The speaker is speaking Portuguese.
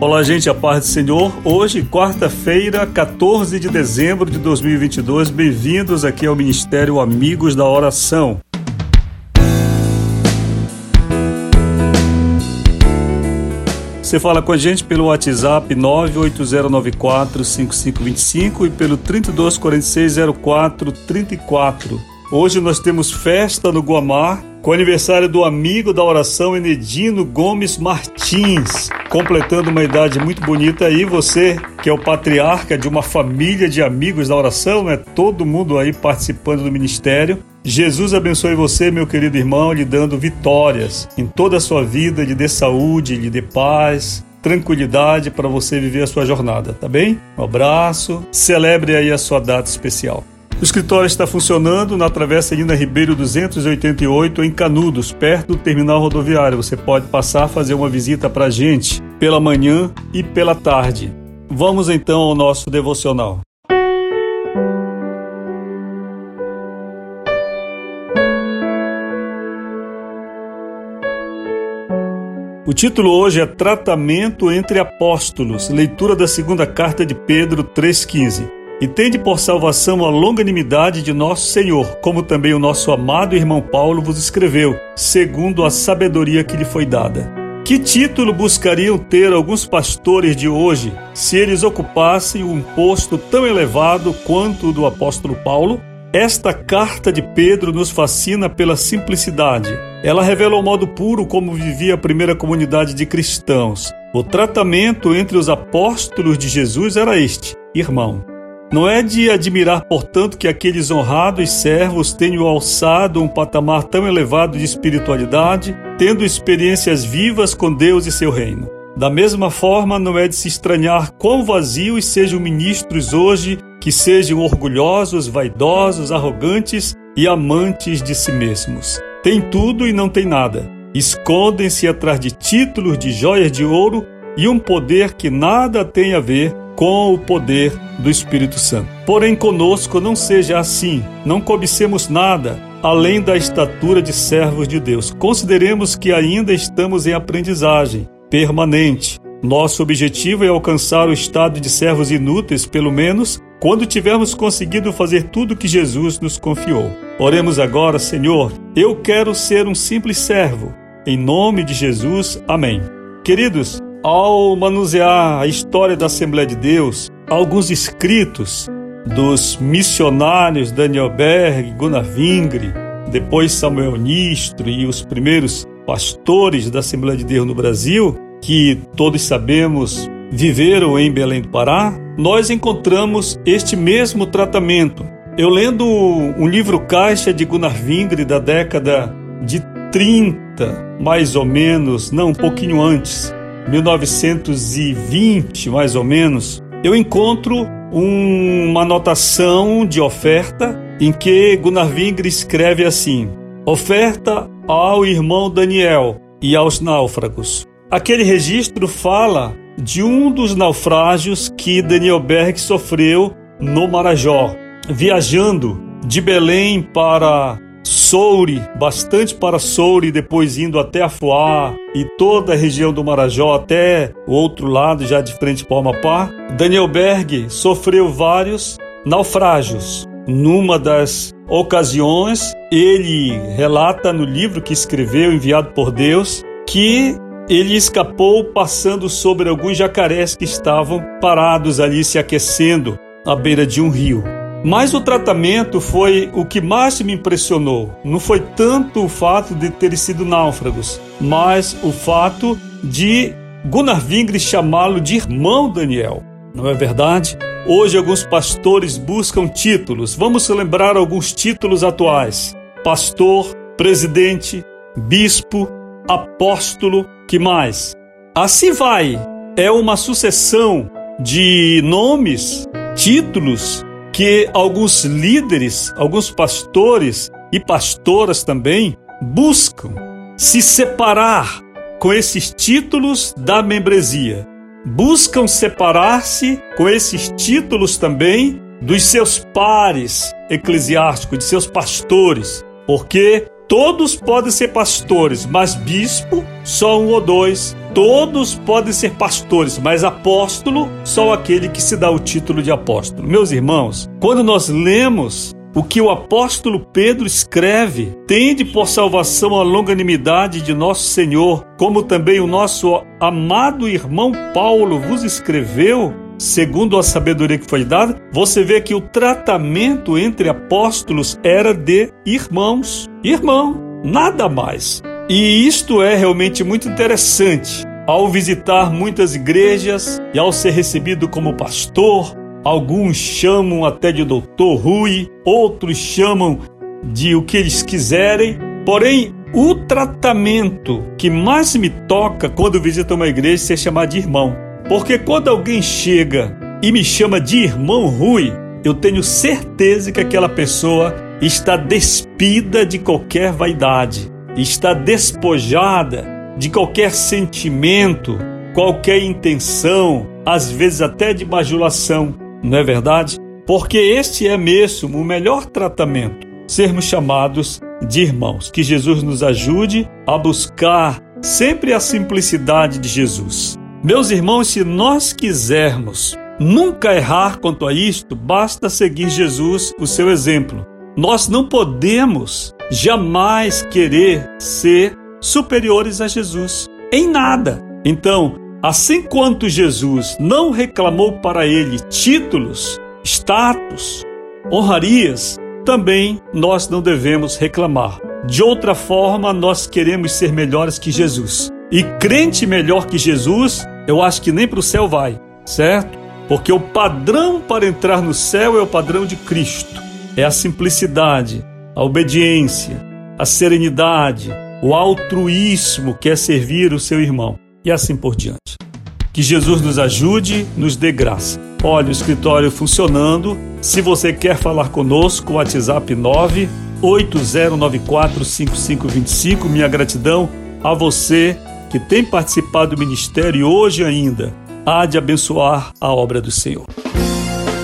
Olá, gente, a paz do Senhor. Hoje, quarta-feira, 14 de dezembro de 2022. Bem-vindos aqui ao Ministério Amigos da Oração. Você fala com a gente pelo WhatsApp 980945525 e pelo 32460434. Hoje nós temos festa no Guamar com o aniversário do amigo da oração Enedino Gomes Martins, completando uma idade muito bonita aí, você que é o patriarca de uma família de amigos da oração, né? Todo mundo aí participando do ministério. Jesus abençoe você, meu querido irmão, lhe dando vitórias em toda a sua vida, lhe dê saúde, lhe dê paz, tranquilidade para você viver a sua jornada, tá bem? Um abraço, celebre aí a sua data especial. O escritório está funcionando na Travessa Nina Ribeiro 288, em Canudos, perto do terminal rodoviário. Você pode passar a fazer uma visita para a gente pela manhã e pela tarde. Vamos então ao nosso devocional. O título hoje é Tratamento entre Apóstolos, leitura da segunda carta de Pedro 3,15 e tende por salvação a longanimidade de nosso Senhor, como também o nosso amado irmão Paulo vos escreveu, segundo a sabedoria que lhe foi dada. Que título buscariam ter alguns pastores de hoje se eles ocupassem um posto tão elevado quanto o do apóstolo Paulo? Esta carta de Pedro nos fascina pela simplicidade. Ela revela o modo puro como vivia a primeira comunidade de cristãos. O tratamento entre os apóstolos de Jesus era este: irmão. Não é de admirar, portanto, que aqueles honrados servos tenham alçado um patamar tão elevado de espiritualidade, tendo experiências vivas com Deus e seu reino. Da mesma forma, não é de se estranhar quão vazios sejam ministros hoje que sejam orgulhosos, vaidosos, arrogantes e amantes de si mesmos. Tem tudo e não tem nada. Escondem-se atrás de títulos, de joias de ouro e um poder que nada tem a ver com o poder do Espírito Santo. Porém, conosco não seja assim, não cobicemos nada além da estatura de servos de Deus. Consideremos que ainda estamos em aprendizagem permanente. Nosso objetivo é alcançar o estado de servos inúteis, pelo menos quando tivermos conseguido fazer tudo que Jesus nos confiou. Oremos agora, Senhor, eu quero ser um simples servo. Em nome de Jesus, amém. Queridos, ao manusear a história da Assembleia de Deus, alguns escritos dos missionários Daniel Berg, Gunnar Vingre, depois Samuel Nistro e os primeiros pastores da Assembleia de Deus no Brasil, que todos sabemos viveram em Belém do Pará, nós encontramos este mesmo tratamento. Eu lendo um livro caixa de Gunnar Vingre da década de 30, mais ou menos, não, um pouquinho antes, 1920, mais ou menos, eu encontro um, uma anotação de oferta em que Gunnar Vingre escreve assim: Oferta ao irmão Daniel e aos náufragos. Aquele registro fala de um dos naufrágios que Daniel Berg sofreu no Marajó, viajando de Belém para Soure, bastante para Soure, depois indo até Afuá e toda a região do Marajó até o outro lado, já de frente para o Amapá. Daniel Berg sofreu vários naufrágios. Numa das ocasiões, ele relata no livro que escreveu, enviado por Deus, que ele escapou passando sobre alguns jacarés que estavam parados ali se aquecendo à beira de um rio. Mas o tratamento foi o que mais me impressionou. Não foi tanto o fato de terem sido náufragos, mas o fato de Gunnar Vingre chamá-lo de irmão Daniel. Não é verdade? Hoje alguns pastores buscam títulos. Vamos lembrar alguns títulos atuais: pastor, presidente, bispo, apóstolo, que mais? Assim vai. É uma sucessão de nomes, títulos que alguns líderes, alguns pastores e pastoras também buscam se separar com esses títulos da membresia. Buscam separar-se com esses títulos também dos seus pares eclesiásticos, de seus pastores, porque todos podem ser pastores, mas bispo só um ou dois. Todos podem ser pastores, mas apóstolo só aquele que se dá o título de apóstolo. Meus irmãos, quando nós lemos o que o apóstolo Pedro escreve, tende por salvação a longanimidade de nosso Senhor, como também o nosso amado irmão Paulo vos escreveu, segundo a sabedoria que foi dada, você vê que o tratamento entre apóstolos era de irmãos. Irmão, nada mais. E isto é realmente muito interessante. Ao visitar muitas igrejas e ao ser recebido como pastor, alguns chamam até de doutor Rui, outros chamam de o que eles quiserem, porém o tratamento que mais me toca quando visito uma igreja é chamar de irmão. Porque quando alguém chega e me chama de irmão Rui, eu tenho certeza que aquela pessoa está despida de qualquer vaidade, está despojada de qualquer sentimento, qualquer intenção, às vezes até de bajulação, não é verdade? Porque este é mesmo o melhor tratamento, sermos chamados de irmãos. Que Jesus nos ajude a buscar sempre a simplicidade de Jesus. Meus irmãos, se nós quisermos nunca errar quanto a isto, basta seguir Jesus, o seu exemplo. Nós não podemos jamais querer ser superiores a Jesus em nada. Então, assim quanto Jesus não reclamou para ele títulos, status, honrarias, também nós não devemos reclamar. De outra forma, nós queremos ser melhores que Jesus. E crente melhor que Jesus, eu acho que nem para o céu vai, certo? Porque o padrão para entrar no céu é o padrão de Cristo. É a simplicidade, a obediência, a serenidade, o altruísmo que é servir o seu irmão e assim por diante. Que Jesus nos ajude, nos dê graça. Olha o escritório funcionando. Se você quer falar conosco, WhatsApp 980945525. Minha gratidão a você que tem participado do ministério e hoje ainda há de abençoar a obra do Senhor.